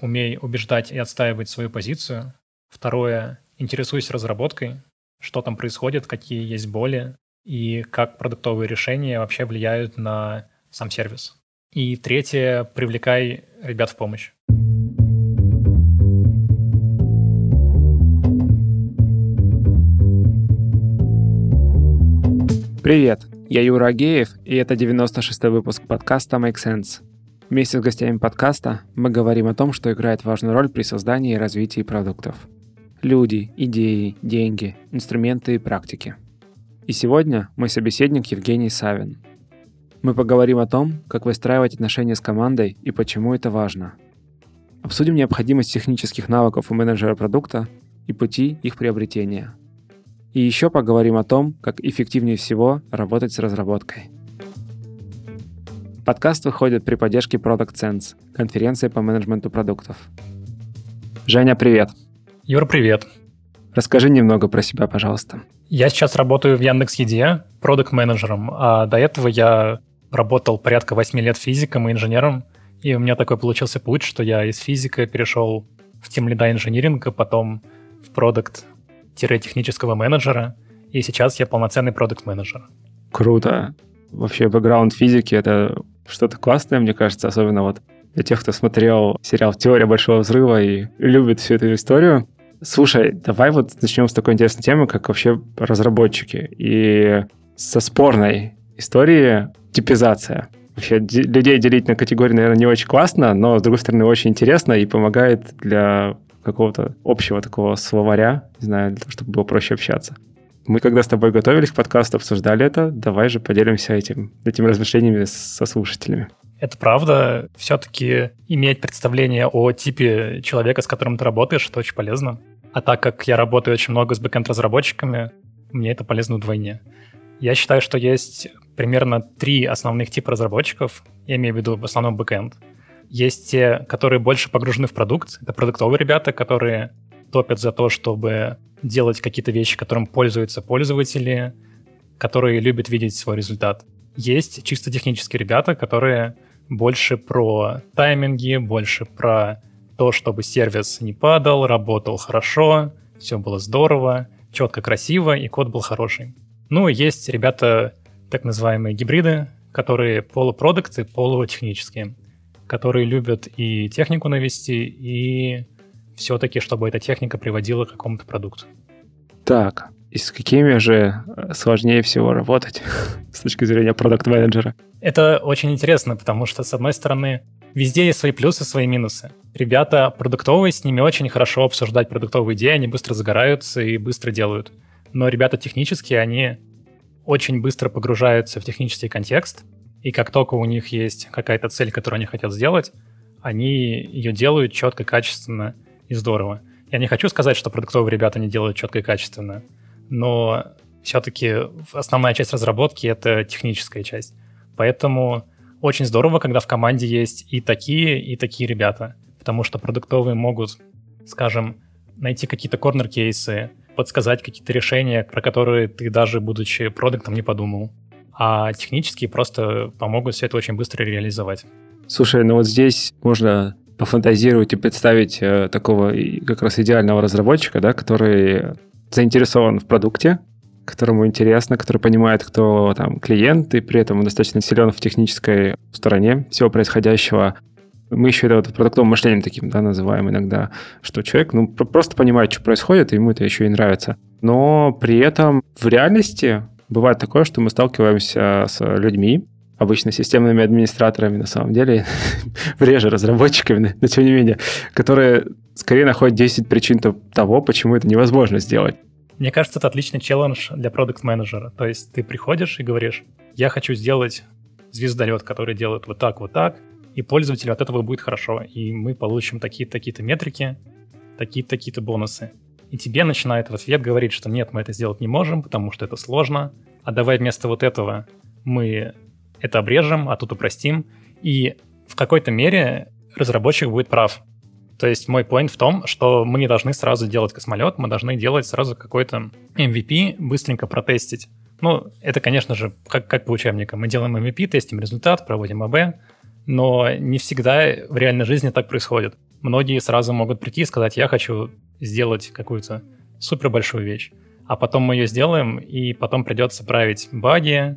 умей убеждать и отстаивать свою позицию. Второе, интересуйся разработкой, что там происходит, какие есть боли и как продуктовые решения вообще влияют на сам сервис. И третье, привлекай ребят в помощь. Привет, я Юра Агеев, и это 96-й выпуск подкаста Make Sense. Вместе с гостями подкаста мы говорим о том, что играет важную роль при создании и развитии продуктов. Люди, идеи, деньги, инструменты и практики. И сегодня мой собеседник Евгений Савин. Мы поговорим о том, как выстраивать отношения с командой и почему это важно. Обсудим необходимость технических навыков у менеджера продукта и пути их приобретения. И еще поговорим о том, как эффективнее всего работать с разработкой. Подкаст выходит при поддержке Product Sense, конференции по менеджменту продуктов. Женя, привет. Юр, привет. Расскажи немного про себя, пожалуйста. Я сейчас работаю в Яндекс.Еде продукт-менеджером, а до этого я работал порядка 8 лет физиком и инженером, и у меня такой получился путь, что я из физика перешел в тем лида инжиниринга, потом в продукт-технического менеджера, и сейчас я полноценный продукт-менеджер. Круто. Вообще, бэкграунд физики — это что-то классное, мне кажется, особенно вот для тех, кто смотрел сериал «Теория большого взрыва» и любит всю эту историю. Слушай, давай вот начнем с такой интересной темы, как вообще разработчики. И со спорной истории типизация. Вообще людей делить на категории, наверное, не очень классно, но, с другой стороны, очень интересно и помогает для какого-то общего такого словаря, не знаю, для того, чтобы было проще общаться. Мы когда с тобой готовились к подкасту, обсуждали это. Давай же поделимся этим, этими размышлениями со слушателями. Это правда. Все-таки иметь представление о типе человека, с которым ты работаешь, это очень полезно. А так как я работаю очень много с бэкэнд-разработчиками, мне это полезно вдвойне. Я считаю, что есть примерно три основных типа разработчиков. Я имею в виду в основном бэкэнд. Есть те, которые больше погружены в продукт. Это продуктовые ребята, которые топят за то, чтобы делать какие-то вещи, которым пользуются пользователи, которые любят видеть свой результат. Есть чисто технические ребята, которые больше про тайминги, больше про то, чтобы сервис не падал, работал хорошо, все было здорово, четко, красиво, и код был хороший. Ну, есть ребята, так называемые гибриды, которые полупродукты, полутехнические, которые любят и технику навести, и все-таки, чтобы эта техника приводила к какому-то продукту. Так, и с какими же э, сложнее всего работать с точки зрения продукт-менеджера? Это очень интересно, потому что, с одной стороны, везде есть свои плюсы, свои минусы. Ребята продуктовые, с ними очень хорошо обсуждать продуктовые идеи, они быстро загораются и быстро делают. Но ребята технические, они очень быстро погружаются в технический контекст, и как только у них есть какая-то цель, которую они хотят сделать, они ее делают четко, качественно и здорово. Я не хочу сказать, что продуктовые ребята не делают четко и качественно, но все-таки основная часть разработки — это техническая часть. Поэтому очень здорово, когда в команде есть и такие, и такие ребята, потому что продуктовые могут, скажем, найти какие-то корнер-кейсы, подсказать какие-то решения, про которые ты даже, будучи продуктом, не подумал. А технические просто помогут все это очень быстро реализовать. Слушай, ну вот здесь можно пофантазировать и представить э, такого как раз идеального разработчика, да, который заинтересован в продукте, которому интересно, который понимает, кто там клиент, и при этом достаточно силен в технической стороне всего происходящего. Мы еще это вот продуктовым мышлением таким да, называем иногда, что человек ну, просто понимает, что происходит, и ему это еще и нравится. Но при этом в реальности бывает такое, что мы сталкиваемся с людьми, обычно системными администраторами на самом деле, реже разработчиками, но тем не менее, которые скорее находят 10 причин того, почему это невозможно сделать. Мне кажется, это отличный челлендж для продукт-менеджера. То есть ты приходишь и говоришь, я хочу сделать звездолет, который делает вот так, вот так, и пользователю от этого будет хорошо, и мы получим такие-то такие метрики, такие-то такие-то бонусы. И тебе начинает в ответ говорить, что нет, мы это сделать не можем, потому что это сложно, а давай вместо вот этого мы это обрежем, а тут упростим. И в какой-то мере разработчик будет прав. То есть мой point в том, что мы не должны сразу делать космолет, мы должны делать сразу какой-то MVP, быстренько протестить. Ну, это, конечно же, как, как по учебникам. Мы делаем MVP, тестим результат, проводим АБ, Но не всегда в реальной жизни так происходит. Многие сразу могут прийти и сказать, я хочу сделать какую-то супер большую вещь. А потом мы ее сделаем, и потом придется править баги,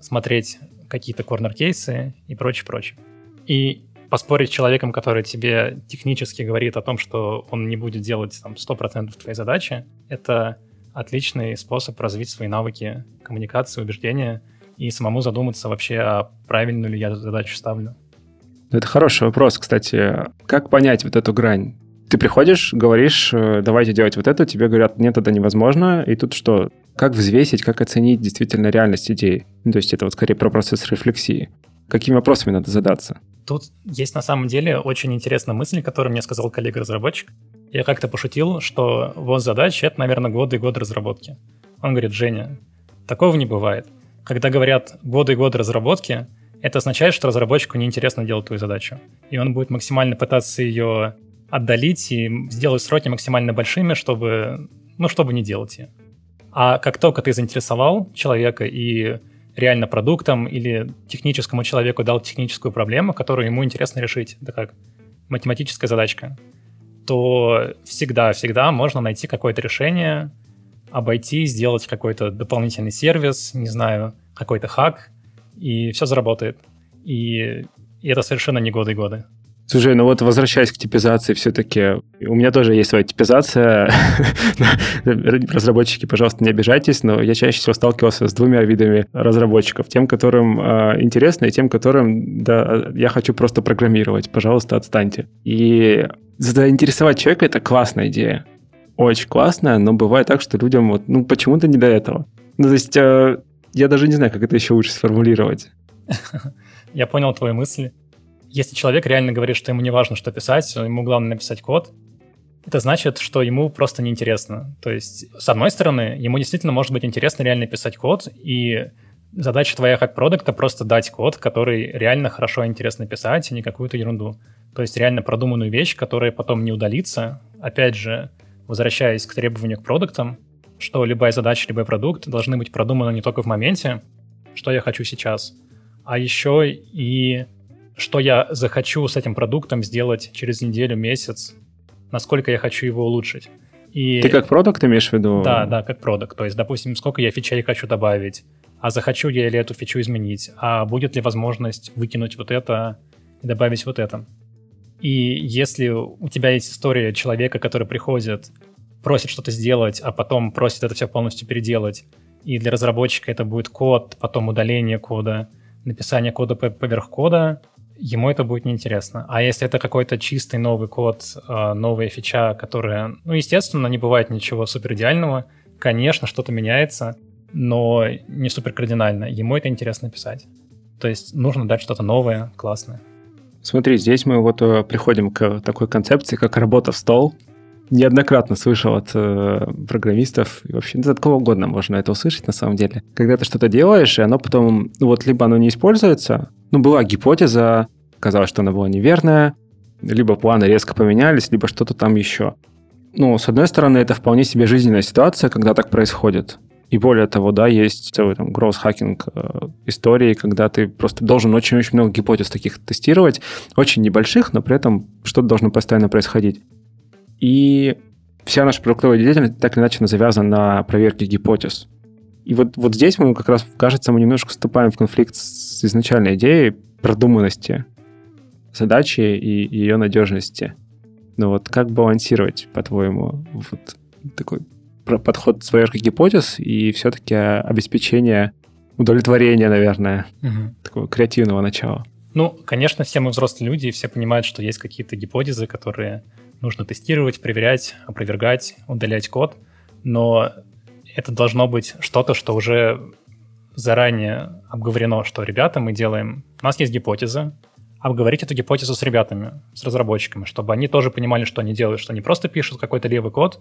смотреть какие-то корнер-кейсы и прочее, прочее. И поспорить с человеком, который тебе технически говорит о том, что он не будет делать там 100% твоей задачи, это отличный способ развить свои навыки коммуникации, убеждения и самому задуматься вообще, а правильную ли я задачу ставлю. Это хороший вопрос, кстати. Как понять вот эту грань? Ты приходишь, говоришь, э, давайте делать вот это, тебе говорят, нет, это невозможно, и тут что? Как взвесить, как оценить действительно реальность идеи? Ну, то есть это вот скорее про процесс рефлексии. Какими вопросами надо задаться? Тут есть на самом деле очень интересная мысль, которую мне сказал коллега-разработчик. Я как-то пошутил, что вот задача — это, наверное, годы и годы разработки. Он говорит, Женя, такого не бывает. Когда говорят годы и годы разработки, это означает, что разработчику неинтересно делать твою задачу. И он будет максимально пытаться ее отдалить и сделать сроки максимально большими, чтобы, ну, чтобы не делать ее. А как только ты заинтересовал человека и реально продуктом или техническому человеку дал техническую проблему, которую ему интересно решить, это как математическая задачка, то всегда-всегда можно найти какое-то решение, обойти, сделать какой-то дополнительный сервис, не знаю, какой-то хак, и все заработает. И, и это совершенно не годы и годы. Слушай, ну вот возвращаясь к типизации, все-таки у меня тоже есть своя типизация. Разработчики, пожалуйста, не обижайтесь, но я чаще всего сталкивался с двумя видами разработчиков. Тем, которым э, интересно, и тем, которым, да, я хочу просто программировать. Пожалуйста, отстаньте. И заинтересовать человека — это классная идея. Очень классная, но бывает так, что людям вот, ну, почему-то не до этого. Ну, то есть э, я даже не знаю, как это еще лучше сформулировать. Я понял твои мысли. Если человек реально говорит, что ему не важно, что писать, ему главное написать код, это значит, что ему просто неинтересно. То есть, с одной стороны, ему действительно может быть интересно реально писать код, и задача твоя как продукта просто дать код, который реально хорошо и интересно писать, а не какую-то ерунду. То есть реально продуманную вещь, которая потом не удалится. Опять же, возвращаясь к требованию к продуктам, что любая задача, любой продукт должны быть продуманы не только в моменте, что я хочу сейчас, а еще и что я захочу с этим продуктом сделать через неделю, месяц, насколько я хочу его улучшить. И... Ты как продукт имеешь в виду? Да, да, как продукт. То есть, допустим, сколько я фичей хочу добавить, а захочу я ли эту фичу изменить, а будет ли возможность выкинуть вот это и добавить вот это. И если у тебя есть история человека, который приходит, просит что-то сделать, а потом просит это все полностью переделать, и для разработчика это будет код, потом удаление кода, написание кода поверх кода, ему это будет неинтересно. А если это какой-то чистый новый код, а, новая фича, которая, ну, естественно, не бывает ничего супер идеального, конечно, что-то меняется, но не супер кардинально. Ему это интересно писать. То есть нужно дать что-то новое, классное. Смотри, здесь мы вот э, приходим к такой концепции, как работа в стол. Неоднократно слышал от э, программистов, и вообще от кого угодно можно это услышать на самом деле. Когда ты что-то делаешь, и оно потом, ну вот либо оно не используется, ну, была гипотеза, казалось, что она была неверная, либо планы резко поменялись, либо что-то там еще. Ну, с одной стороны, это вполне себе жизненная ситуация, когда так происходит. И более того, да, есть целый там гроусс-хакинг э, истории, когда ты просто должен очень-очень много гипотез таких тестировать, очень небольших, но при этом что-то должно постоянно происходить. И вся наша продуктовая деятельность так или иначе завязана на проверке гипотез. И вот, вот здесь мы как раз, кажется, мы немножко вступаем в конфликт с изначальной идеей продуманности задачи и ее надежности. Но вот как балансировать, по-твоему, вот такой подход проверки гипотез и все-таки обеспечение удовлетворения, наверное, угу. такого креативного начала? Ну, конечно, все мы взрослые люди, и все понимают, что есть какие-то гипотезы, которые нужно тестировать, проверять, опровергать, удалять код. Но это должно быть что-то, что уже заранее обговорено, что, ребята, мы делаем... У нас есть гипотеза, обговорить эту гипотезу с ребятами, с разработчиками, чтобы они тоже понимали, что они делают, что они просто пишут какой-то левый код,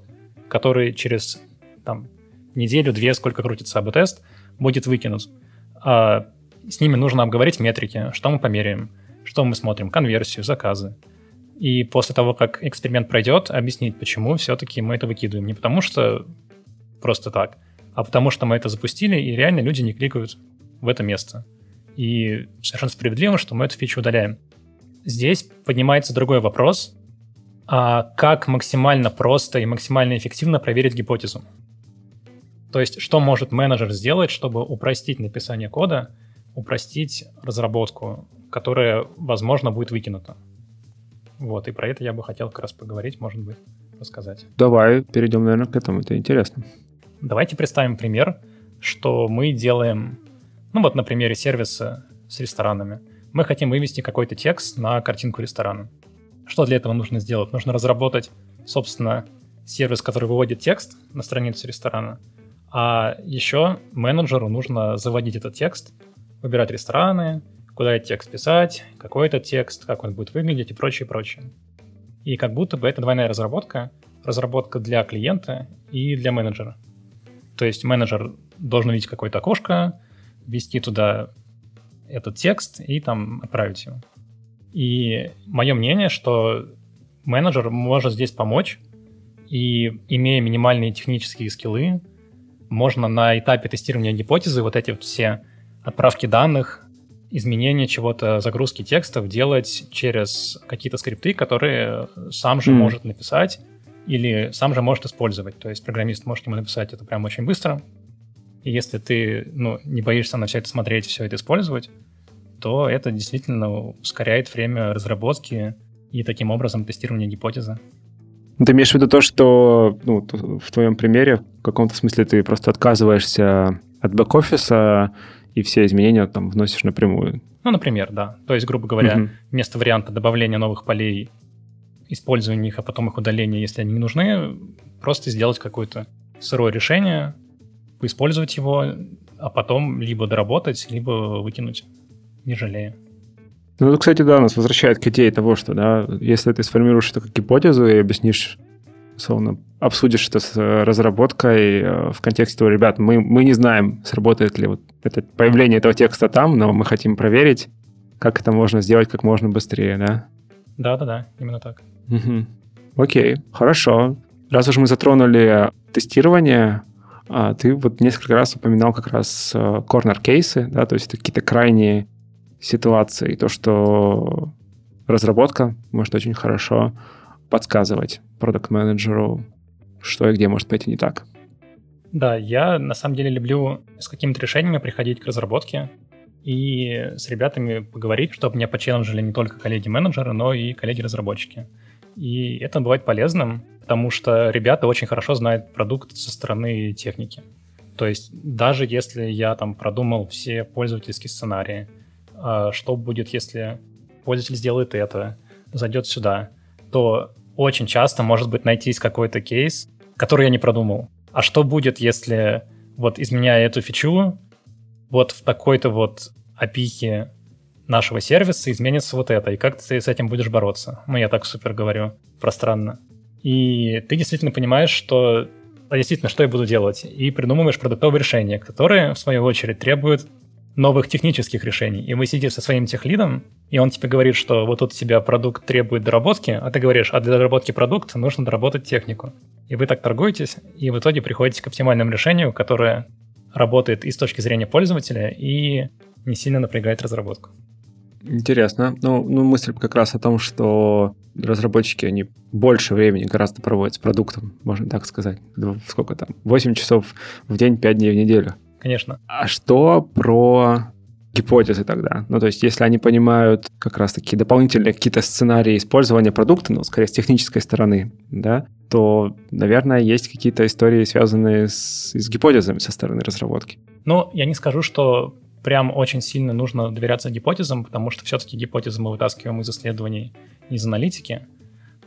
который через там, неделю-две, сколько крутится АБ-тест, будет выкинут. А с ними нужно обговорить метрики, что мы померяем, что мы смотрим, конверсию, заказы. И после того, как эксперимент пройдет, объяснить, почему все-таки мы это выкидываем. Не потому что просто так, а потому что мы это запустили, и реально люди не кликают в это место. И совершенно справедливо, что мы эту фичу удаляем. Здесь поднимается другой вопрос, а как максимально просто и максимально эффективно проверить гипотезу. То есть, что может менеджер сделать, чтобы упростить написание кода, упростить разработку, которая, возможно, будет выкинута. Вот, и про это я бы хотел как раз поговорить, может быть, рассказать. Давай перейдем, наверное, к этому, это интересно. Давайте представим пример, что мы делаем, ну вот на примере сервиса с ресторанами. Мы хотим вывести какой-то текст на картинку ресторана. Что для этого нужно сделать? Нужно разработать, собственно, сервис, который выводит текст на страницу ресторана, а еще менеджеру нужно заводить этот текст, выбирать рестораны, куда этот текст писать, какой этот текст, как он будет выглядеть и прочее, прочее. И как будто бы это двойная разработка, разработка для клиента и для менеджера. То есть менеджер должен видеть какое-то окошко, ввести туда этот текст и там отправить его. И мое мнение, что менеджер может здесь помочь, и имея минимальные технические скиллы, можно на этапе тестирования гипотезы вот эти вот все отправки данных, изменения чего-то, загрузки текстов делать через какие-то скрипты, которые сам же mm. может написать или сам же может использовать. То есть программист может ему написать это прямо очень быстро. И если ты ну, не боишься на все это смотреть, все это использовать, то это действительно ускоряет время разработки и таким образом тестирования гипотезы. Ты имеешь в виду то, что ну, в твоем примере в каком-то смысле ты просто отказываешься от бэк-офиса и все изменения там вносишь напрямую? Ну, например, да. То есть, грубо говоря, угу. вместо варианта добавления новых полей, использования их, а потом их удаления, если они не нужны, просто сделать какое-то сырое решение, поиспользовать его, а потом либо доработать, либо выкинуть не жалея. Ну, это, кстати, да, нас возвращает к идее того, что, да, если ты сформируешь это как гипотезу и объяснишь, условно, обсудишь это с э, разработкой э, в контексте того, ребят, мы, мы не знаем, сработает ли вот это появление этого текста там, но мы хотим проверить, как это можно сделать как можно быстрее, да? Да-да-да, именно так. Угу. Окей, хорошо. Раз уж мы затронули тестирование, а, ты вот несколько раз упоминал как раз корнер-кейсы, э, да, то есть это какие-то крайние ситуации, то, что разработка может очень хорошо подсказывать продукт-менеджеру, что и где может пойти не так. Да, я на самом деле люблю с какими-то решениями приходить к разработке и с ребятами поговорить, чтобы меня почелленджили не только коллеги-менеджеры, но и коллеги-разработчики. И это бывает полезным, потому что ребята очень хорошо знают продукт со стороны техники. То есть даже если я там продумал все пользовательские сценарии, а, что будет, если пользователь сделает это, зайдет сюда, то очень часто может быть найтись какой-то кейс, который я не продумал. А что будет, если вот изменяя эту фичу, вот в такой-то вот опике нашего сервиса изменится вот это, и как ты с этим будешь бороться? Ну, я так супер говорю, пространно. И ты действительно понимаешь, что а действительно, что я буду делать, и придумываешь продуктовые решения, которые, в свою очередь, требуют новых технических решений. И вы сидите со своим техлидом, и он тебе говорит, что вот тут у тебя продукт требует доработки, а ты говоришь, а для доработки продукта нужно доработать технику. И вы так торгуетесь, и в итоге приходите к оптимальному решению, которое работает и с точки зрения пользователя, и не сильно напрягает разработку. Интересно. Ну, ну, мысль как раз о том, что разработчики, они больше времени гораздо проводят с продуктом, можно так сказать. Сколько там? 8 часов в день, 5 дней в неделю конечно. А что про гипотезы тогда? Ну, то есть, если они понимают как раз-таки дополнительные какие-то сценарии использования продукта, ну, скорее, с технической стороны, да, то, наверное, есть какие-то истории, связанные с, с гипотезами со стороны разработки. Ну, я не скажу, что прям очень сильно нужно доверяться гипотезам, потому что все-таки гипотезы мы вытаскиваем из исследований, из аналитики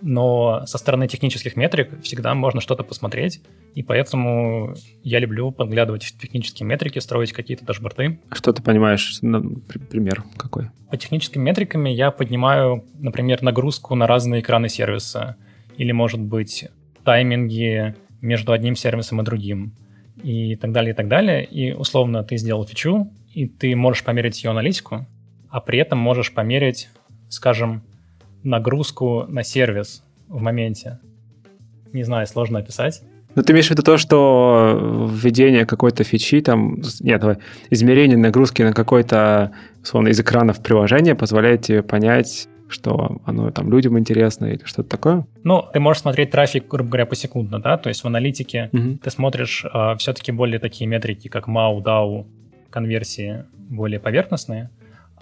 но со стороны технических метрик всегда можно что-то посмотреть, и поэтому я люблю подглядывать в технические метрики, строить какие-то дашборды. Что ты понимаешь? Пример какой? По техническим метрикам я поднимаю, например, нагрузку на разные экраны сервиса, или, может быть, тайминги между одним сервисом и другим, и так далее, и так далее. И, условно, ты сделал фичу, и ты можешь померить ее аналитику, а при этом можешь померить, скажем, нагрузку на сервис в моменте. Не знаю, сложно описать. Ну, ты имеешь в виду то, что введение какой-то фичи, там, нет, давай, измерение нагрузки на какой-то, условно, из экранов приложения позволяет тебе понять, что оно там людям интересно или что-то такое? Ну, ты можешь смотреть трафик, грубо говоря, посекундно, да, то есть в аналитике угу. ты смотришь э, а, все-таки более такие метрики, как MAU, DAO, конверсии более поверхностные,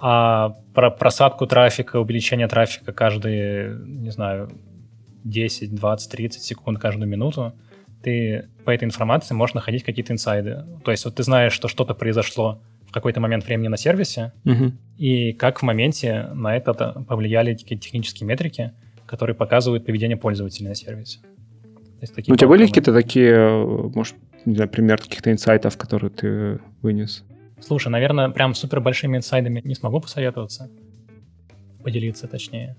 а про просадку трафика, увеличение трафика каждые, не знаю, 10, 20, 30 секунд каждую минуту, ты по этой информации можешь находить какие-то инсайды. То есть вот ты знаешь, что что-то произошло в какой-то момент времени на сервисе, угу. и как в моменте на это повлияли технические метрики, которые показывают поведение пользователя на сервисе. есть, такие ну, у тебя были какие-то такие, может, не знаю, пример каких-то инсайтов, которые ты вынес? Слушай, наверное, прям супер большими инсайдами не смогу посоветоваться. Поделиться, точнее.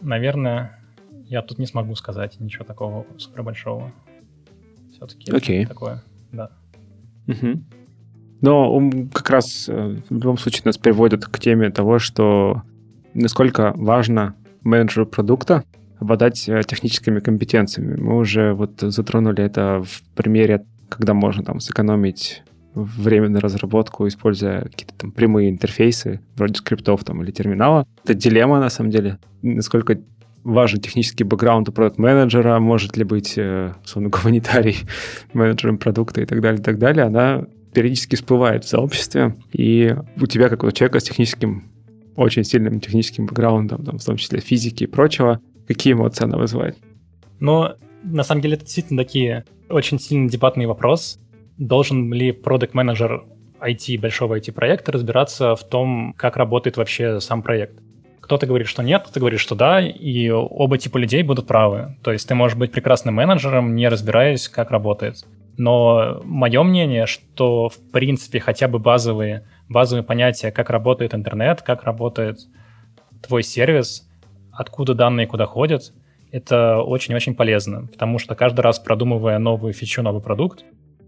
Наверное, я тут не смогу сказать ничего такого супер большого. Все-таки okay. такое, да. Угу. Но как раз э, в любом случае нас приводит к теме того, что насколько важно менеджеру продукта обладать э, техническими компетенциями. Мы уже вот затронули это в примере, когда можно там сэкономить время на разработку, используя какие-то там прямые интерфейсы, вроде скриптов там или терминала. Это дилемма, на самом деле. Насколько важен технический бэкграунд у продукт-менеджера, может ли быть, э, условно, гуманитарий менеджером продукта и так далее, и так далее, она периодически всплывает в сообществе, и у тебя, как у человека с техническим, очень сильным техническим бэкграундом, там, в том числе физики и прочего, какие эмоции она вызывает? Ну, на самом деле, это действительно такие очень сильный дебатный вопрос. Должен ли продукт менеджер IT, большого IT-проекта разбираться в том, как работает вообще сам проект? Кто-то говорит, что нет, кто-то говорит, что да, и оба типа людей будут правы. То есть ты можешь быть прекрасным менеджером, не разбираясь, как работает. Но мое мнение, что в принципе хотя бы базовые, базовые понятия, как работает интернет, как работает твой сервис, откуда данные куда ходят, это очень-очень полезно, потому что каждый раз продумывая новую фичу, новый продукт,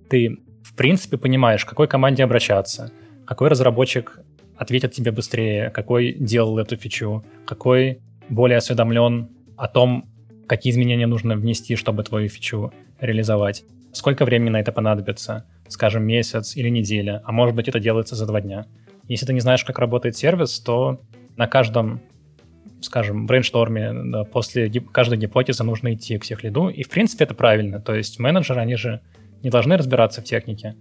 ты в принципе понимаешь, к какой команде обращаться, какой разработчик ответит тебе быстрее, какой делал эту фичу, какой более осведомлен о том, какие изменения нужно внести, чтобы твою фичу реализовать. Сколько времени на это понадобится? Скажем, месяц или неделя, а может быть это делается за два дня. Если ты не знаешь, как работает сервис, то на каждом, скажем, брейншторме, после каждой гипотезы нужно идти к техлиду, и в принципе это правильно. То есть менеджеры, они же не должны разбираться в технике,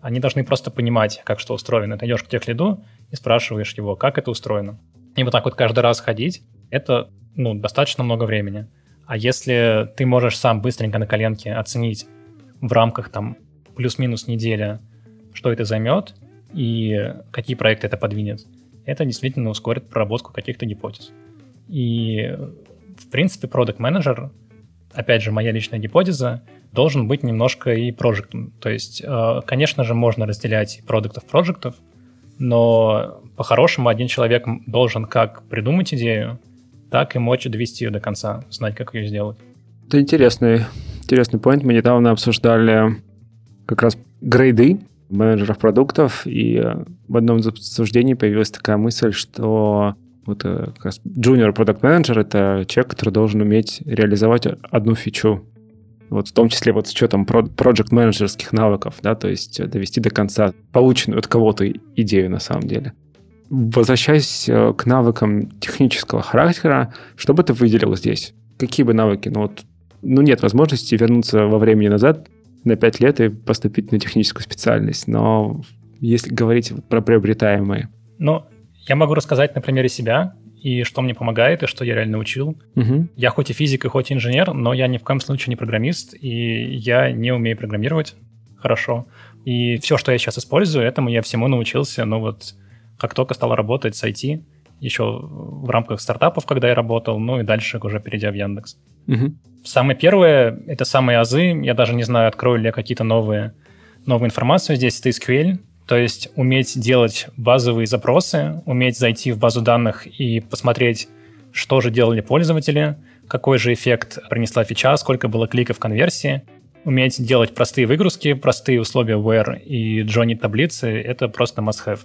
они должны просто понимать, как что устроено. Ты идешь к техлиду и спрашиваешь его, как это устроено. И вот так вот каждый раз ходить, это ну, достаточно много времени. А если ты можешь сам быстренько на коленке оценить, в рамках там плюс-минус неделя, что это займет и какие проекты это подвинет, это действительно ускорит проработку каких-то гипотез. И, в принципе, продукт менеджер опять же, моя личная гипотеза, должен быть немножко и проектом. То есть, э, конечно же, можно разделять продуктов проектов, но по-хорошему один человек должен как придумать идею, так и мочь довести ее до конца, знать, как ее сделать. Это интересный интересный point. Мы недавно обсуждали как раз грейды менеджеров продуктов, и э, в одном из обсуждений появилась такая мысль, что вот э, как раз junior product manager — это человек, который должен уметь реализовать одну фичу. Вот в том числе вот с учетом project менеджерских навыков, да, то есть довести до конца полученную от кого-то идею на самом деле. Возвращаясь э, к навыкам технического характера, что бы ты выделил здесь? Какие бы навыки? Ну вот ну, нет возможности вернуться во времени назад на 5 лет и поступить на техническую специальность. Но если говорить про приобретаемые. Ну, я могу рассказать на примере себя, и что мне помогает, и что я реально учил. Угу. Я хоть и физик, и хоть и инженер, но я ни в коем случае не программист, и я не умею программировать хорошо. И все, что я сейчас использую, этому я всему научился, ну вот, как только стал работать с IT, еще в рамках стартапов, когда я работал, ну и дальше уже перейдя в Яндекс. Угу. Самое первое — это самые азы. Я даже не знаю, открою ли я какие-то новые, новую информацию здесь. Это SQL. То есть уметь делать базовые запросы, уметь зайти в базу данных и посмотреть, что же делали пользователи, какой же эффект принесла фича, сколько было кликов конверсии. Уметь делать простые выгрузки, простые условия where и join таблицы — это просто must-have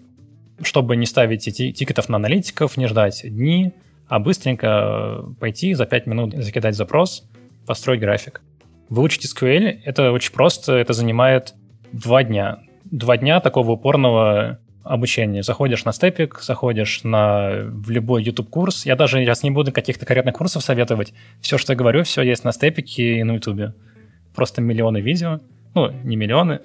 чтобы не ставить тикетов на аналитиков, не ждать дни, а быстренько пойти за 5 минут закидать запрос, построить график. Выучить SQL — это очень просто, это занимает два дня. Два дня такого упорного обучения. Заходишь на степик, заходишь на в любой YouTube-курс. Я даже сейчас не буду каких-то конкретных курсов советовать. Все, что я говорю, все есть на степике и на YouTube. Просто миллионы видео. Ну, не миллионы,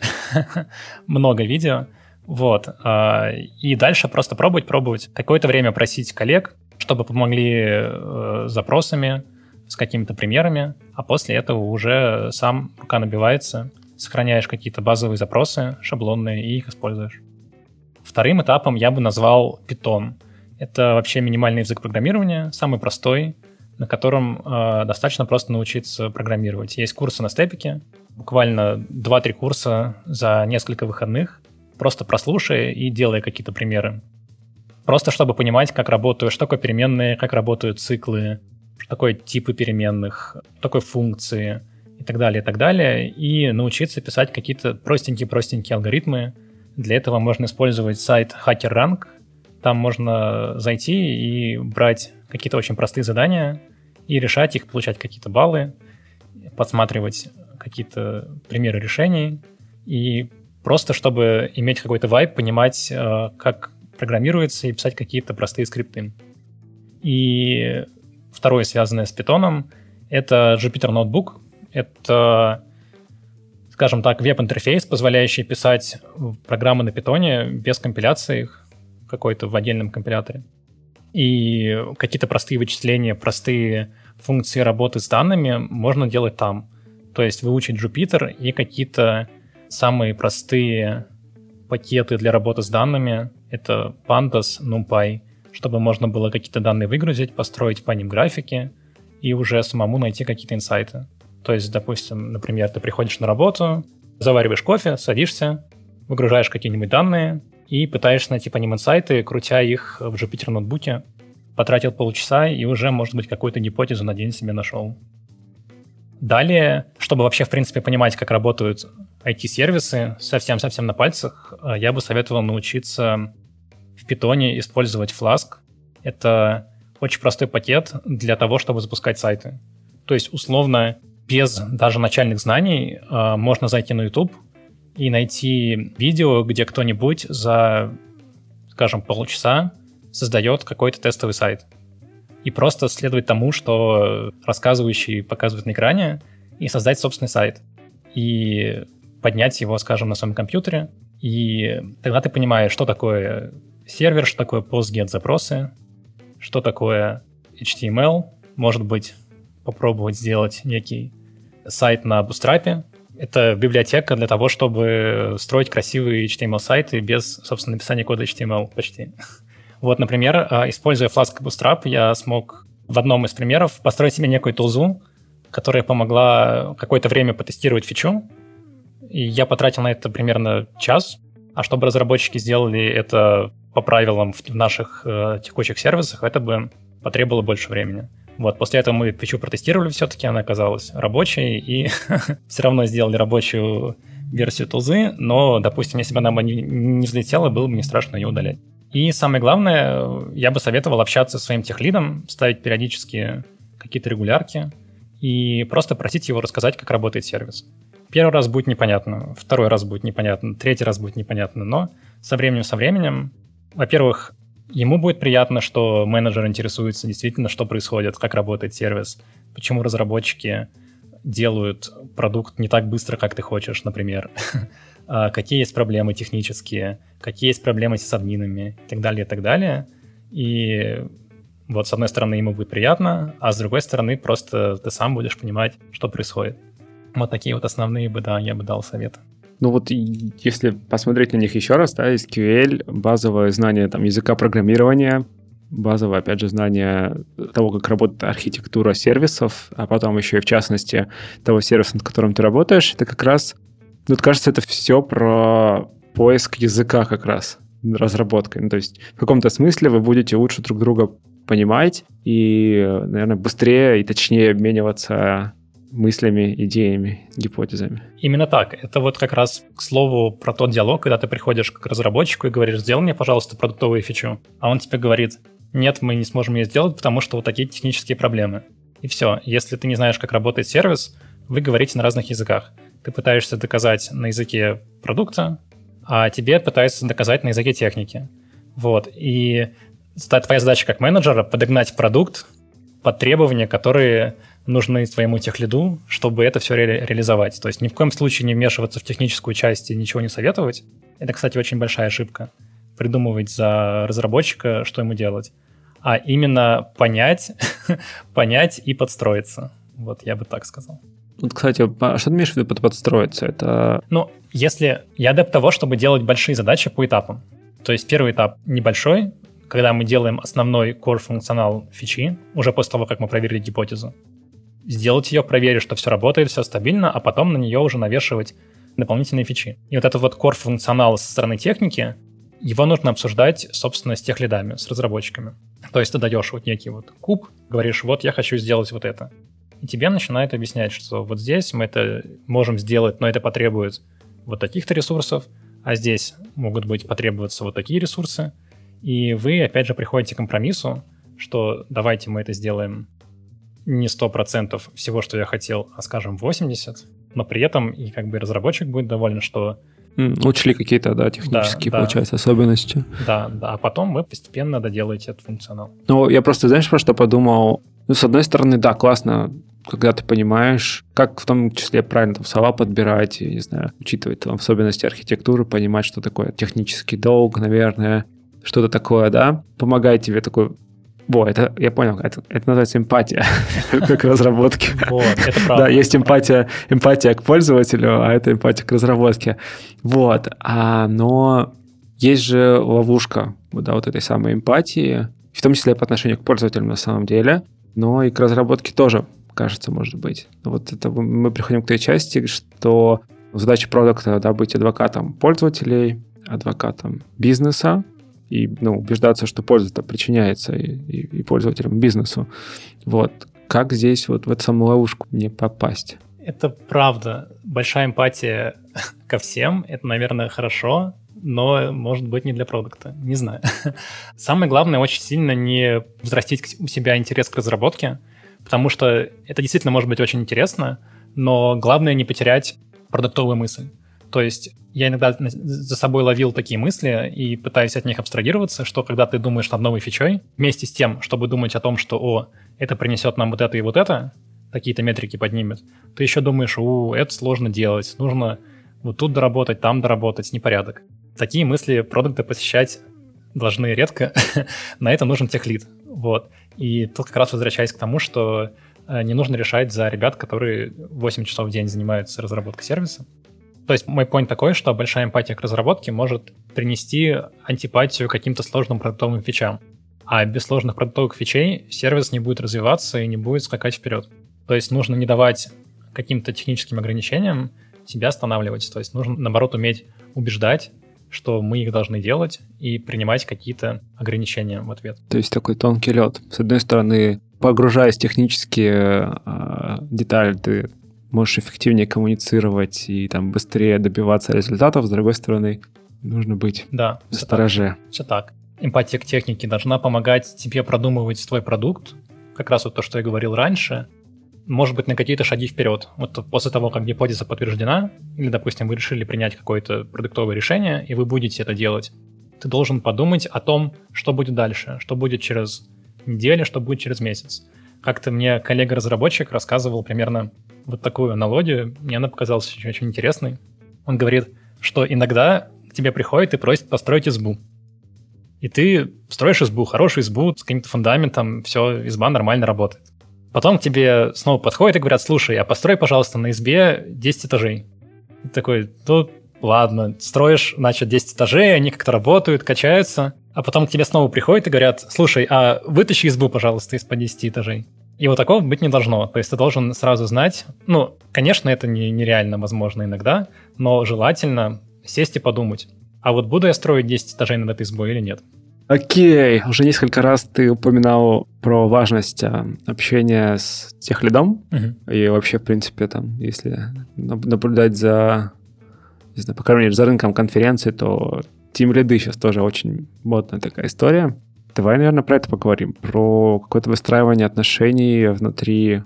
много видео. Вот. А, и дальше просто пробовать, пробовать. Какое-то время просить коллег, чтобы помогли э, запросами, с какими-то примерами, а после этого уже сам рука набивается, сохраняешь какие-то базовые запросы, шаблонные, и их используешь. Вторым этапом я бы назвал Python. Это вообще минимальный язык программирования, самый простой, на котором э, достаточно просто научиться программировать. Есть курсы на степике, буквально 2-3 курса за несколько выходных, просто прослушай и делай какие-то примеры. Просто чтобы понимать, как работают, что такое переменные, как работают циклы, что такое типы переменных, что такое функции и так далее, и так далее, и научиться писать какие-то простенькие-простенькие алгоритмы, для этого можно использовать сайт HackerRank. Там можно зайти и брать какие-то очень простые задания и решать их, получать какие-то баллы, подсматривать какие-то примеры решений и просто чтобы иметь какой-то вайп, понимать, э, как программируется и писать какие-то простые скрипты. И второе, связанное с питоном, это Jupyter Notebook. Это скажем так, веб-интерфейс, позволяющий писать программы на питоне без компиляции их какой-то в отдельном компиляторе. И какие-то простые вычисления, простые функции работы с данными можно делать там. То есть выучить Jupyter и какие-то самые простые пакеты для работы с данными. Это Pandas, NumPy, чтобы можно было какие-то данные выгрузить, построить по ним графики и уже самому найти какие-то инсайты. То есть, допустим, например, ты приходишь на работу, завариваешь кофе, садишься, выгружаешь какие-нибудь данные и пытаешься найти по ним инсайты, крутя их в Jupyter ноутбуке. Потратил полчаса и уже, может быть, какую-то гипотезу на день себе нашел. Далее, чтобы вообще, в принципе, понимать, как работают IT-сервисы, совсем-совсем на пальцах, э, я бы советовал научиться в питоне использовать Flask. Это очень простой пакет для того, чтобы запускать сайты. То есть, условно, без даже начальных знаний э, можно зайти на YouTube и найти видео, где кто-нибудь за, скажем, полчаса создает какой-то тестовый сайт. И просто следовать тому, что рассказывающий показывает на экране, и создать собственный сайт. И поднять его, скажем, на своем компьютере. И тогда ты понимаешь, что такое сервер, что такое PostGet запросы, что такое HTML. Может быть, попробовать сделать некий сайт на Bootstrap. Это библиотека для того, чтобы строить красивые HTML-сайты без, собственно, написания кода HTML почти. Вот, например, а, используя Flask Bootstrap, я смог в одном из примеров построить себе некую тулзу, которая помогла какое-то время потестировать фичу. И я потратил на это примерно час. А чтобы разработчики сделали это по правилам в наших э, текущих сервисах, это бы потребовало больше времени. Вот, после этого мы фичу протестировали все-таки, она оказалась рабочей, и все равно сделали рабочую версию тулзы, но, допустим, если бы она бы не, не взлетела, было бы не страшно ее удалять. И самое главное, я бы советовал общаться со своим техлидом, ставить периодически какие-то регулярки и просто просить его рассказать, как работает сервис. Первый раз будет непонятно, второй раз будет непонятно, третий раз будет непонятно, но со временем, со временем, во-первых, Ему будет приятно, что менеджер интересуется действительно, что происходит, как работает сервис, почему разработчики делают продукт не так быстро, как ты хочешь, например, а какие есть проблемы технические, какие есть проблемы с админами и так далее, и так далее. И вот с одной стороны ему будет приятно, а с другой стороны просто ты сам будешь понимать, что происходит. Вот такие вот основные бы, да, я бы дал советы. Ну вот если посмотреть на них еще раз, да, SQL, базовое знание там, языка программирования, базовое, опять же, знание того, как работает архитектура сервисов, а потом еще и в частности того сервиса, над которым ты работаешь, это как раз, ну, кажется, это все про поиск языка как раз, разработкой. Ну, то есть в каком-то смысле вы будете лучше друг друга понимать и, наверное, быстрее и точнее обмениваться мыслями, идеями, гипотезами. Именно так. Это вот как раз к слову про тот диалог, когда ты приходишь к разработчику и говоришь, сделай мне, пожалуйста, продуктовую фичу. А он тебе говорит, нет, мы не сможем ее сделать, потому что вот такие технические проблемы. И все. Если ты не знаешь, как работает сервис, вы говорите на разных языках. Ты пытаешься доказать на языке продукта, а тебе пытаются доказать на языке техники. Вот. И твоя задача как менеджера подогнать продукт под требования, которые нужны твоему техлиду, чтобы это все ре- реализовать. То есть ни в коем случае не вмешиваться в техническую часть и ничего не советовать. Это, кстати, очень большая ошибка. Придумывать за разработчика, что ему делать. А именно понять, понять и подстроиться. Вот я бы так сказал. Вот, кстати, а что ты имеешь в виду под подстроиться? Это... Ну, если я адепт того, чтобы делать большие задачи по этапам. То есть первый этап небольшой, когда мы делаем основной core функционал фичи, уже после того, как мы проверили гипотезу. Сделать ее, проверить, что все работает, все стабильно, а потом на нее уже навешивать дополнительные фичи. И вот этот вот core функционал со стороны техники, его нужно обсуждать, собственно, с тех лидами, с разработчиками. То есть ты даешь вот некий вот куб, говоришь, вот я хочу сделать вот это. И тебе начинает объяснять, что вот здесь мы это можем сделать, но это потребует вот таких-то ресурсов, а здесь могут быть потребоваться вот такие ресурсы. И вы, опять же, приходите к компромиссу, что давайте мы это сделаем не 100% всего, что я хотел, а, скажем, 80%, но при этом и как бы разработчик будет доволен, что Учли какие-то, да, технические, да, получается, да. особенности. Да, да, а потом вы постепенно доделаете этот функционал. Ну, я просто, знаешь, про что подумал? Ну, с одной стороны, да, классно, когда ты понимаешь, как в том числе правильно там слова подбирать, я не знаю, учитывать там особенности архитектуры, понимать, что такое технический долг, наверное, что-то такое, да, помогает тебе такой во, это я понял, это, это называется эмпатия к разработке. Вот, это правда. Да, есть эмпатия, эмпатия к пользователю, а это эмпатия к разработке. Вот, а, но есть же ловушка да, вот этой самой эмпатии, в том числе по отношению к пользователям на самом деле, но и к разработке тоже, кажется, может быть. Вот это мы приходим к той части, что задача продукта да, быть адвокатом пользователей, адвокатом бизнеса, и ну, убеждаться, что польза-то причиняется и, и, и пользователям, бизнесу. Вот. Как здесь вот в эту самую ловушку не попасть? Это правда. Большая эмпатия ко всем. Это, наверное, хорошо, но, может быть, не для продукта. Не знаю. Самое главное, очень сильно не взрастить у себя интерес к разработке, потому что это действительно может быть очень интересно, но главное не потерять продуктовую мысль. То есть я иногда за собой ловил такие мысли и пытаюсь от них абстрагироваться, что когда ты думаешь над новой фичой, вместе с тем, чтобы думать о том, что, о, это принесет нам вот это и вот это, какие-то метрики поднимет, ты еще думаешь, у, это сложно делать, нужно вот тут доработать, там доработать, непорядок. Такие мысли продукты посещать должны редко, на это нужен техлит. Вот. И тут как раз возвращаясь к тому, что э, не нужно решать за ребят, которые 8 часов в день занимаются разработкой сервиса. То есть мой point такой, что большая эмпатия к разработке может принести антипатию каким-то сложным продуктовым фичам. А без сложных продуктовых фичей сервис не будет развиваться и не будет скакать вперед. То есть нужно не давать каким-то техническим ограничениям себя останавливать. То есть нужно, наоборот, уметь убеждать, что мы их должны делать и принимать какие-то ограничения в ответ. То есть такой тонкий лед. С одной стороны, погружаясь в технические э, детали, ты можешь эффективнее коммуницировать и там быстрее добиваться результатов, с другой стороны, нужно быть да, в стороже. Все так. Эмпатия к технике должна помогать тебе продумывать твой продукт, как раз вот то, что я говорил раньше, может быть, на какие-то шаги вперед. Вот после того, как гипотеза подтверждена, или, допустим, вы решили принять какое-то продуктовое решение, и вы будете это делать, ты должен подумать о том, что будет дальше, что будет через неделю, что будет через месяц. Как-то мне коллега-разработчик рассказывал примерно вот такую аналогию. Мне она показалась очень, очень интересной. Он говорит, что иногда к тебе приходит и просит построить избу. И ты строишь избу, хорошую избу с каким-то фундаментом, все, изба нормально работает. Потом к тебе снова подходят и говорят, слушай, а построй, пожалуйста, на избе 10 этажей. И такой, ну, ладно, строишь, значит, 10 этажей, они как-то работают, качаются. А потом к тебе снова приходят и говорят, слушай, а вытащи избу, пожалуйста, из-под 10 этажей. И вот такого быть не должно. То есть ты должен сразу знать, ну, конечно, это не, нереально возможно иногда, но желательно сесть и подумать, а вот буду я строить 10 этажей над этой избой или нет. Окей, уже несколько раз ты упоминал про важность а, общения с тех лидом. Угу. И вообще, в принципе, там, если наблюдать за, не знаю, по крайней мере, за рынком конференции, то тим лиды сейчас тоже очень модная такая история. Давай, наверное, про это поговорим. Про какое-то выстраивание отношений внутри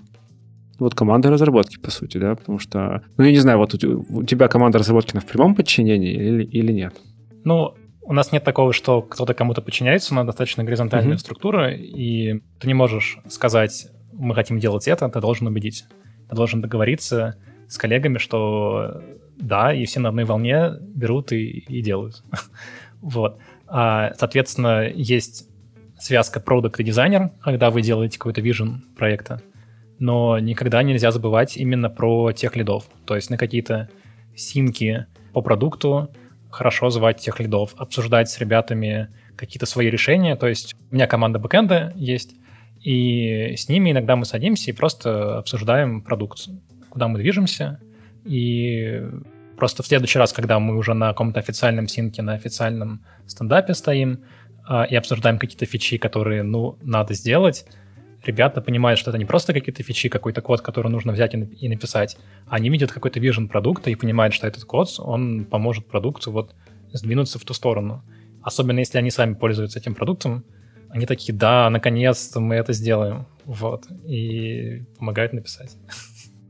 вот команда разработки, по сути, да, потому что, ну, я не знаю, вот у, тебя команда разработки на в прямом подчинении или, или нет? Ну, у нас нет такого, что кто-то кому-то подчиняется, у нас достаточно горизонтальная mm-hmm. структура, и ты не можешь сказать, мы хотим делать это, ты должен убедить. Ты должен договориться с коллегами, что да, и все на одной волне берут и, и делают. вот. А, соответственно, есть связка продукт и дизайнер, когда вы делаете какой-то вижен проекта, но никогда нельзя забывать именно про тех лидов. То есть на какие-то синки по продукту хорошо звать тех лидов, обсуждать с ребятами какие-то свои решения. То есть у меня команда бэкэнда есть, и с ними иногда мы садимся и просто обсуждаем продукт, куда мы движемся, и просто в следующий раз, когда мы уже на каком-то официальном синке, на официальном стендапе стоим и обсуждаем какие-то фичи, которые, ну, надо сделать, ребята понимают, что это не просто какие-то фичи, какой-то код, который нужно взять и написать, а они видят какой-то вижен продукта и понимают, что этот код, он поможет продукту вот сдвинуться в ту сторону. Особенно если они сами пользуются этим продуктом, они такие, да, наконец-то мы это сделаем. Вот. И помогают написать.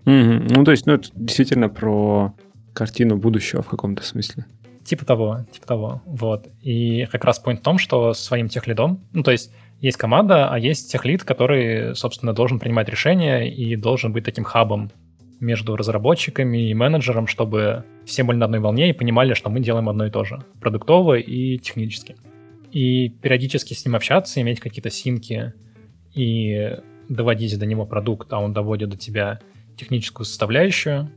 Mm-hmm. Ну, то есть, ну, это действительно про картину будущего в каком-то смысле. Типа того, типа того. Вот. И как раз point в том, что своим техлидом, ну, то есть есть команда, а есть техлид, который, собственно, должен принимать решения и должен быть таким хабом между разработчиками и менеджером, чтобы все были на одной волне и понимали, что мы делаем одно и то же, продуктово и технически. И периодически с ним общаться, иметь какие-то синки и доводить до него продукт, а он доводит до тебя техническую составляющую,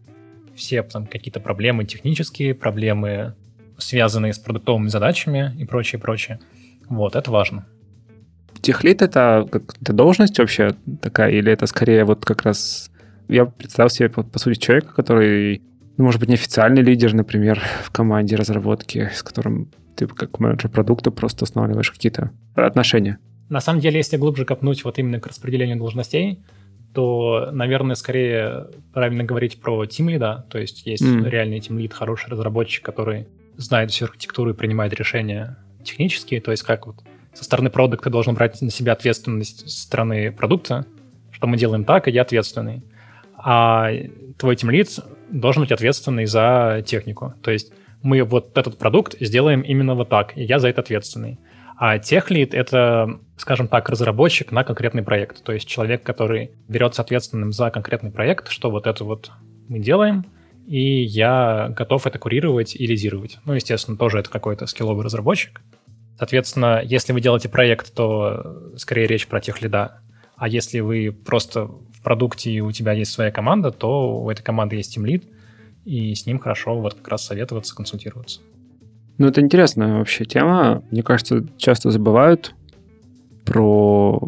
все там какие-то проблемы технические, проблемы, связанные с продуктовыми задачами и прочее, прочее. Вот, это важно. Техлит это как-то должность вообще такая, или это скорее вот как раз... Я представил себе, по, по сути, человека, который, ну, может быть, неофициальный лидер, например, в команде разработки, с которым ты как менеджер продукта просто устанавливаешь какие-то отношения. На самом деле, если глубже копнуть вот именно к распределению должностей, то, наверное, скорее правильно говорить про тимлида, то есть есть mm. реальный тимлид, хороший разработчик, который знает всю архитектуру и принимает решения технические, то есть как вот со стороны продукта должен брать на себя ответственность со стороны продукта, что мы делаем так, и я ответственный. А твой тимлид должен быть ответственный за технику. То есть мы вот этот продукт сделаем именно вот так, и я за это ответственный. А техлид — это, скажем так, разработчик на конкретный проект. То есть человек, который берется ответственным за конкретный проект, что вот это вот мы делаем, и я готов это курировать и лизировать. Ну, естественно, тоже это какой-то скилловый разработчик. Соответственно, если вы делаете проект, то скорее речь про техлида. А если вы просто в продукте и у тебя есть своя команда, то у этой команды есть тимлид, и с ним хорошо вот как раз советоваться, консультироваться. Ну, это интересная вообще тема. Мне кажется, часто забывают про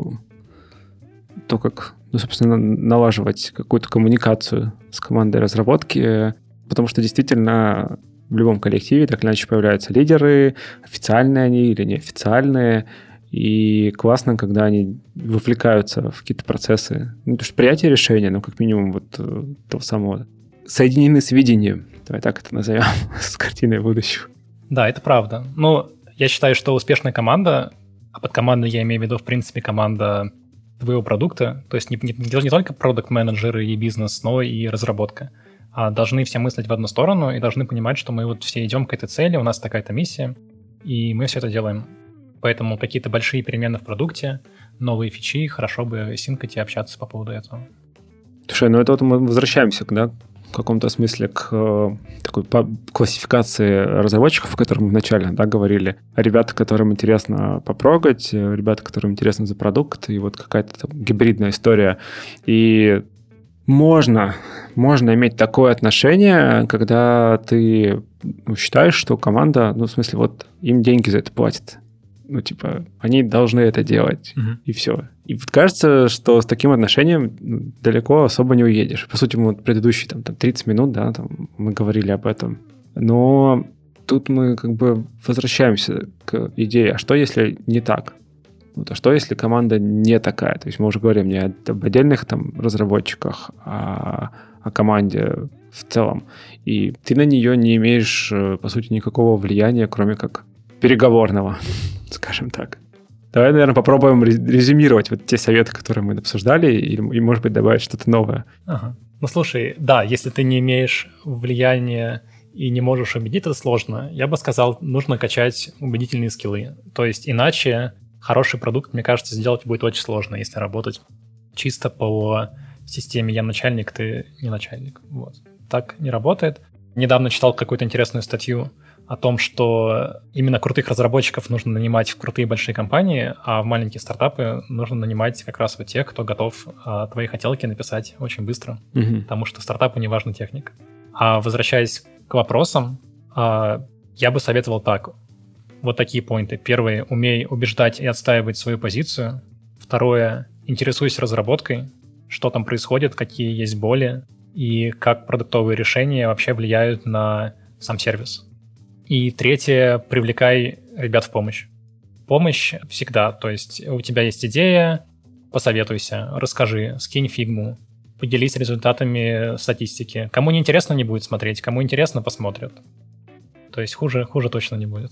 то, как, ну, собственно, налаживать какую-то коммуникацию с командой разработки, потому что действительно в любом коллективе так или иначе появляются лидеры, официальные они или неофициальные, и классно, когда они вовлекаются в какие-то процессы. Ну, то есть принятие решения, ну, как минимум, вот э, того самого. Соединены с видением. Давай так это назовем, с картиной будущего. Да, это правда. Но я считаю, что успешная команда, а под командой я имею в виду, в принципе, команда твоего продукта, то есть не, не, не только продукт-менеджеры и бизнес, но и разработка, а должны все мыслить в одну сторону и должны понимать, что мы вот все идем к этой цели, у нас такая-то миссия, и мы все это делаем. Поэтому какие-то большие перемены в продукте, новые фичи, хорошо бы синкать и общаться по поводу этого. Слушай, ну это вот мы возвращаемся да, в каком-то смысле к э, такой классификации разработчиков, о которых мы вначале да, говорили. Ребята, которым интересно попрогать, э, ребята, которым интересно за продукт, и вот какая-то гибридная история. И можно, можно иметь такое отношение, когда ты ну, считаешь, что команда, ну, в смысле, вот им деньги за это платят ну, типа, они должны это делать, угу. и все. И вот кажется, что с таким отношением далеко особо не уедешь. По сути, мы вот предыдущие там, там 30 минут, да, там мы говорили об этом. Но тут мы как бы возвращаемся к идее, а что если не так? Вот, а что если команда не такая? То есть мы уже говорим не об отдельных там разработчиках, а о команде в целом. И ты на нее не имеешь, э, по сути, никакого влияния, кроме как переговорного, скажем так. Давай, наверное, попробуем резюмировать вот те советы, которые мы обсуждали, и, и может быть, добавить что-то новое. Ага. Ну, слушай, да, если ты не имеешь влияния и не можешь убедить, это сложно. Я бы сказал, нужно качать убедительные скиллы. То есть иначе хороший продукт, мне кажется, сделать будет очень сложно, если работать чисто по системе «я начальник, ты не начальник». Вот. Так не работает. Недавно читал какую-то интересную статью о том, что именно крутых разработчиков нужно нанимать в крутые большие компании, а в маленькие стартапы нужно нанимать как раз вот тех, кто готов а, твои хотелки написать очень быстро, угу. потому что стартапу не важна техника. А возвращаясь к вопросам, а, я бы советовал так. Вот такие поинты. Первый, умей убеждать и отстаивать свою позицию. Второе, интересуйся разработкой, что там происходит, какие есть боли и как продуктовые решения вообще влияют на сам сервис. И третье, привлекай ребят в помощь. Помощь всегда, то есть у тебя есть идея, посоветуйся, расскажи, скинь фигму, поделись результатами статистики. Кому не интересно, не будет смотреть, кому интересно, посмотрят. То есть хуже, хуже точно не будет.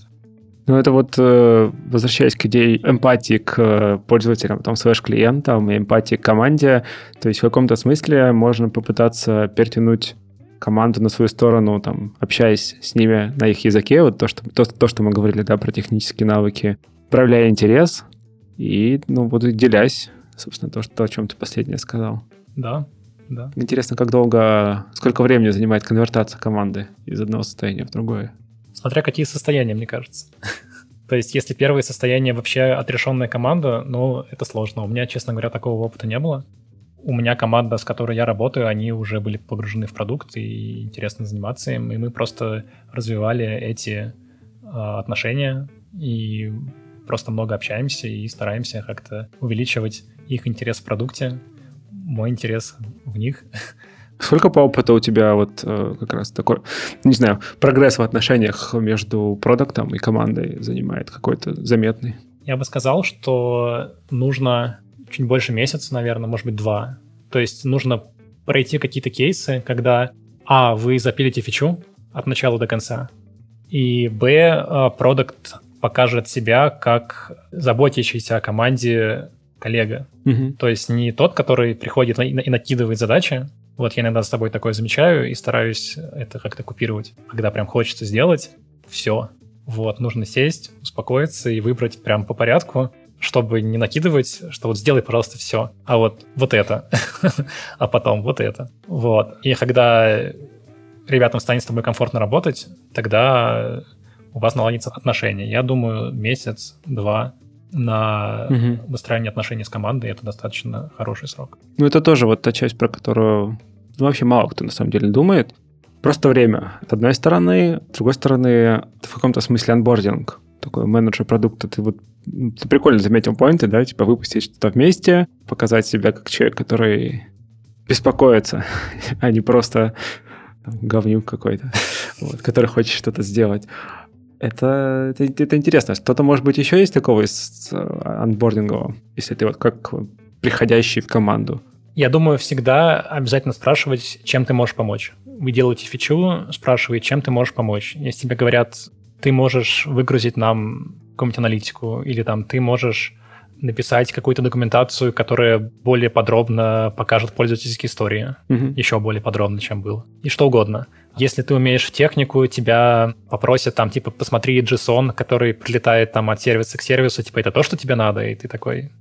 Ну, это вот, э, возвращаясь к идее эмпатии к пользователям, там, слэш клиентам и эмпатии к команде, то есть в каком-то смысле можно попытаться перетянуть команду на свою сторону, там, общаясь с ними на их языке, вот то, что, то, то, что мы говорили, да, про технические навыки, проявляя интерес и, ну, вот делясь, собственно, то, что, о чем ты последнее сказал. Да, да. Интересно, как долго, сколько времени занимает конвертация команды из одного состояния в другое? Смотря какие состояния, мне кажется. То есть, если первое состояние вообще отрешенная команда, ну, это сложно. У меня, честно говоря, такого опыта не было у меня команда, с которой я работаю, они уже были погружены в продукт и интересно заниматься им, и мы просто развивали эти э, отношения и просто много общаемся и стараемся как-то увеличивать их интерес в продукте, мой интерес в них. Сколько по опыту у тебя вот э, как раз такой, не знаю, прогресс в отношениях между продуктом и командой занимает какой-то заметный? Я бы сказал, что нужно чуть больше месяца, наверное, может быть, два. То есть нужно пройти какие-то кейсы, когда, а, вы запилите фичу от начала до конца, и, б, а, продукт покажет себя как заботящийся о команде коллега. Угу. То есть не тот, который приходит и накидывает задачи. Вот я иногда с тобой такое замечаю и стараюсь это как-то купировать. Когда прям хочется сделать, все. Вот, нужно сесть, успокоиться и выбрать прям по порядку чтобы не накидывать, что вот сделай, пожалуйста, все, а вот, вот это, а потом вот это. Вот. И когда ребятам станет с тобой комфортно работать, тогда у вас наладится отношения. Я думаю, месяц-два на угу. выстраивание отношений с командой это достаточно хороший срок. Ну, это тоже вот та часть, про которую ну, вообще мало кто на самом деле думает. Просто время. С одной стороны, с другой стороны, это в каком-то смысле анбординг такой менеджер продукта, ты вот ты прикольно заметил поинты, да, типа выпустить что-то вместе, показать себя как человек, который беспокоится, а не просто говнюк какой-то, вот, который хочет что-то сделать. Это, это, это интересно. Что-то, может быть, еще есть такого из анбордингового, если ты вот как приходящий в команду? Я думаю, всегда обязательно спрашивать, чем ты можешь помочь. Вы делаете фичу, спрашивай, чем ты можешь помочь. Если тебе говорят, ты можешь выгрузить нам какую-нибудь аналитику, или там ты можешь написать какую-то документацию, которая более подробно покажет пользовательские истории, mm-hmm. еще более подробно, чем было. И что угодно. Если ты умеешь в технику, тебя попросят там, типа, посмотри JSON, который прилетает там от сервиса к сервису, типа, это то, что тебе надо, и ты такой,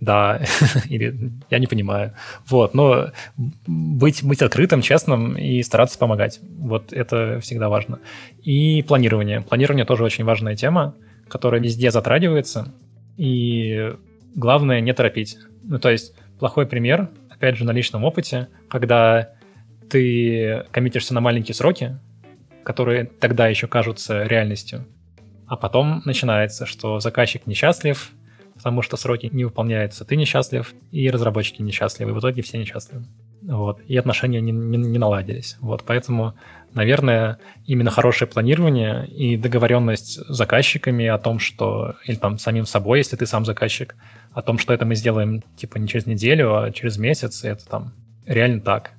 да, или я не понимаю. Вот, но быть, быть открытым, честным и стараться помогать. Вот это всегда важно. И планирование. Планирование тоже очень важная тема, которая везде затрагивается. И главное не торопить. Ну, то есть плохой пример, опять же, на личном опыте, когда ты коммитишься на маленькие сроки, которые тогда еще кажутся реальностью, а потом начинается, что заказчик несчастлив, потому что сроки не выполняются, ты несчастлив, и разработчики несчастливы, и в итоге все несчастливы. Вот, и отношения не, не, не наладились. Вот, поэтому, наверное, именно хорошее планирование и договоренность с заказчиками о том, что, или там самим собой, если ты сам заказчик, о том, что это мы сделаем, типа, не через неделю, а через месяц, и это там реально так.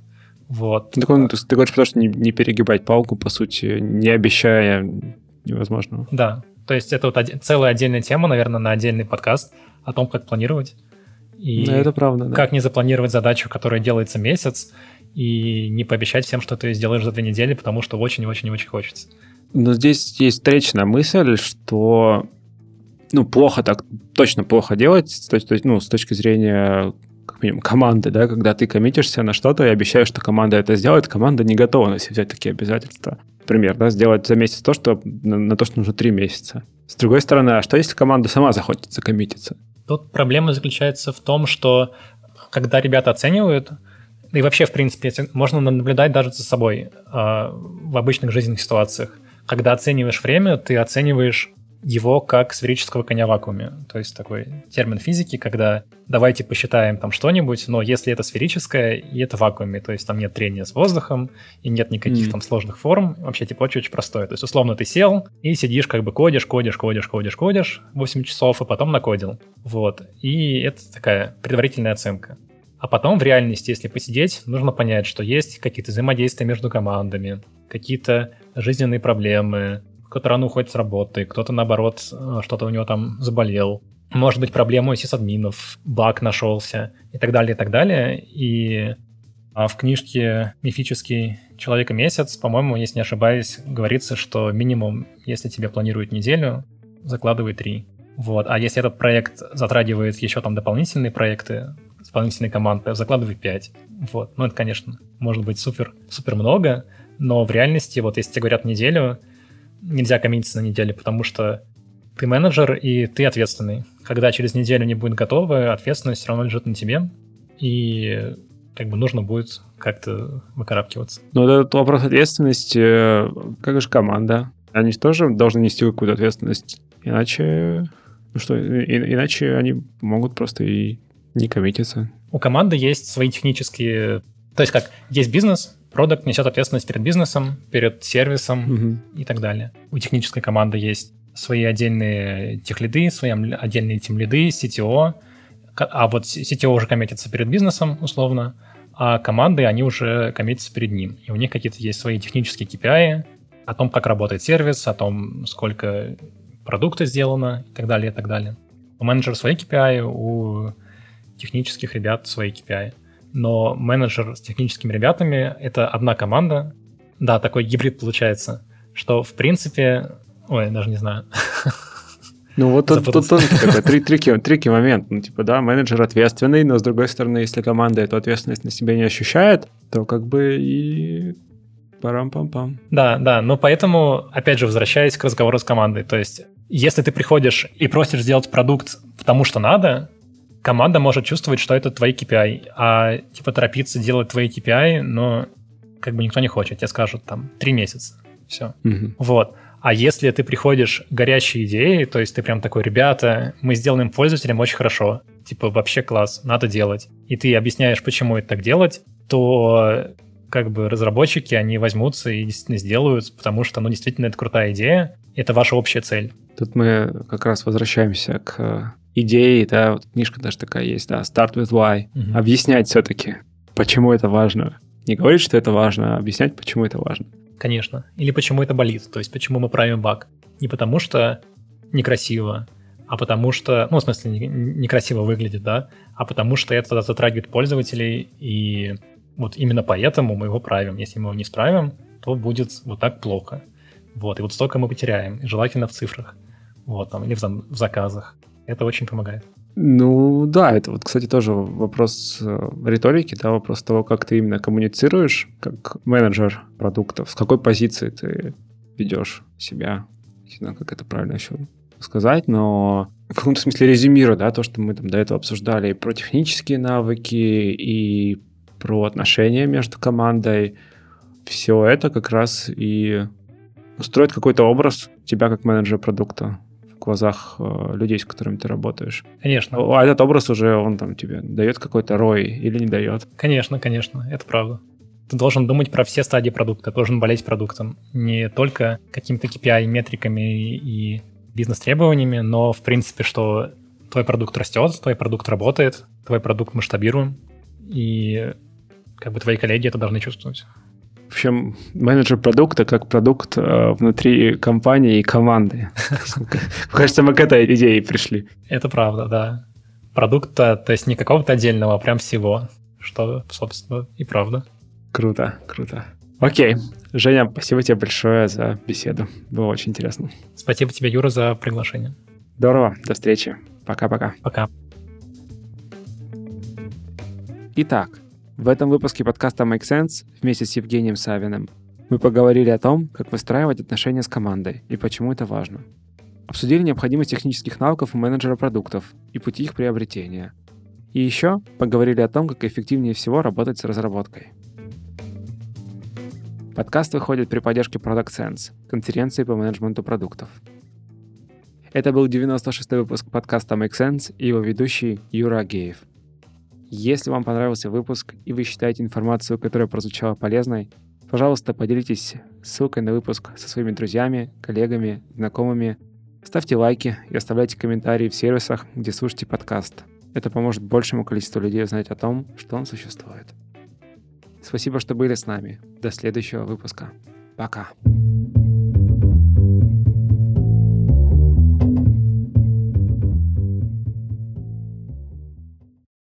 Вот. Так он, ты, ты говоришь, потому что не, не перегибать палку, по сути, не обещая невозможного. Да, То есть это вот один, целая отдельная тема, наверное, на отдельный подкаст о том, как планировать. И да, это правда, да. как не запланировать задачу, которая делается месяц, и не пообещать всем, что ты сделаешь за две недели, потому что очень-очень-очень хочется. Но здесь есть встречная мысль, что ну, плохо так, точно плохо делать с точки, ну, с точки зрения как минимум, команды, да, когда ты коммитишься на что-то и обещаешь, что команда это сделает, команда не готова на себя взять такие обязательства. Например, да, сделать за месяц то, что на, на то, что нужно три месяца. С другой стороны, а что если команда сама захочет закоммититься? Тут проблема заключается в том, что когда ребята оценивают, и вообще, в принципе, можно наблюдать даже за собой э, в обычных жизненных ситуациях. Когда оцениваешь время, ты оцениваешь его как сферического коня в вакууме. То есть такой термин физики, когда давайте посчитаем там что-нибудь, но если это сферическое, и это в вакууме, то есть там нет трения с воздухом, и нет никаких mm. там сложных форм, вообще типа очень-очень простое. То есть условно ты сел и сидишь как бы кодишь, кодишь, кодишь, кодишь, кодишь 8 часов, и потом накодил. Вот. И это такая предварительная оценка. А потом в реальности, если посидеть, нужно понять, что есть какие-то взаимодействия между командами, какие-то жизненные проблемы, кто-то рано уходит с работы, кто-то, наоборот, э, что-то у него там заболел. Может быть, проблема у сисадминов, баг нашелся и так далее, и так далее. И а в книжке «Мифический человек месяц», по-моему, если не ошибаюсь, говорится, что минимум, если тебе планируют неделю, закладывай три. Вот. А если этот проект затрагивает еще там дополнительные проекты, дополнительные команды, закладывай 5. Вот. Ну, это, конечно, может быть супер, супер много, но в реальности, вот если тебе говорят неделю, нельзя коммититься на неделе, потому что ты менеджер и ты ответственный. Когда через неделю не будет готово, ответственность все равно лежит на тебе, и как бы нужно будет как-то выкарабкиваться. Ну, этот вопрос ответственности, э, как же команда? Они же тоже должны нести какую-то ответственность, иначе, ну что, и, иначе они могут просто и не коммититься. У команды есть свои технические... То есть как, есть бизнес, продукт несет ответственность перед бизнесом, перед сервисом угу. и так далее. У технической команды есть свои отдельные техлиды, свои отдельные тимлиды, CTO, а вот CTO уже коммитится перед бизнесом, условно, а команды, они уже коммитятся перед ним. И у них какие-то есть свои технические KPI о том, как работает сервис, о том, сколько продукта сделано и так далее, и так далее. У менеджера свои KPI, у технических ребят свои KPI но менеджер с техническими ребятами — это одна команда. Да, такой гибрид получается, что, в принципе... Ой, даже не знаю. Ну вот тут, тут тоже такой три, трики, трики момент. Ну, типа, да, менеджер ответственный, но с другой стороны, если команда эту ответственность на себе не ощущает, то как бы и парам-пам-пам. Да, да, но поэтому, опять же, возвращаясь к разговору с командой, то есть если ты приходишь и просишь сделать продукт потому что надо, команда может чувствовать, что это твои KPI, а типа торопиться делать твои KPI, но как бы никто не хочет. Тебе скажут там три месяца. Все. Угу. Вот. А если ты приходишь горящей идеей, то есть ты прям такой, ребята, мы сделаем пользователям очень хорошо, типа вообще класс, надо делать, и ты объясняешь, почему это так делать, то как бы разработчики, они возьмутся и действительно сделают, потому что, ну, действительно, это крутая идея, это ваша общая цель. Тут мы как раз возвращаемся к идеи, да, вот книжка даже такая есть, да, Start with Why. Угу. Объяснять все-таки, почему это важно. Не говорить, что это важно, а объяснять, почему это важно. Конечно. Или почему это болит, то есть почему мы правим баг. Не потому что некрасиво, а потому что, ну, в смысле, некрасиво выглядит, да, а потому что это затрагивает пользователей, и вот именно поэтому мы его правим. Если мы его не справим, то будет вот так плохо. Вот, и вот столько мы потеряем, желательно в цифрах, вот, там, или в, в заказах. Это очень помогает. Ну да, это вот, кстати, тоже вопрос э, риторики, да, вопрос того, как ты именно коммуницируешь, как менеджер продуктов, с какой позиции ты ведешь себя. Не знаю, как это правильно еще сказать, но в каком-то смысле резюмирую, да, то, что мы там до этого обсуждали и про технические навыки, и про отношения между командой. Все это как раз и устроит какой-то образ тебя как менеджера продукта глазах э, людей, с которыми ты работаешь. Конечно. А этот образ уже, он там тебе дает какой-то рой или не дает? Конечно, конечно, это правда. Ты должен думать про все стадии продукта, должен болеть продуктом. Не только какими-то KPI, метриками и бизнес-требованиями, но в принципе, что твой продукт растет, твой продукт работает, твой продукт масштабируем, и как бы твои коллеги это должны чувствовать. Общем, менеджер продукта как продукт э, внутри компании и команды. Кажется, мы к этой идее пришли. Это правда, да. Продукта, то есть не какого-то отдельного, а прям всего, что, собственно, и правда. Круто, круто. Окей. Женя, спасибо тебе большое за беседу. Было очень интересно. Спасибо тебе, Юра, за приглашение. Здорово. До встречи. Пока-пока. Пока. Итак, в этом выпуске подкаста Make Sense вместе с Евгением Савиным мы поговорили о том, как выстраивать отношения с командой и почему это важно. Обсудили необходимость технических навыков у менеджера продуктов и пути их приобретения. И еще поговорили о том, как эффективнее всего работать с разработкой. Подкаст выходит при поддержке Product Sense, конференции по менеджменту продуктов. Это был 96-й выпуск подкаста Make Sense и его ведущий Юра Агеев. Если вам понравился выпуск и вы считаете информацию, которая прозвучала полезной, пожалуйста, поделитесь ссылкой на выпуск со своими друзьями, коллегами, знакомыми. Ставьте лайки и оставляйте комментарии в сервисах, где слушаете подкаст. Это поможет большему количеству людей узнать о том, что он существует. Спасибо, что были с нами. До следующего выпуска. Пока.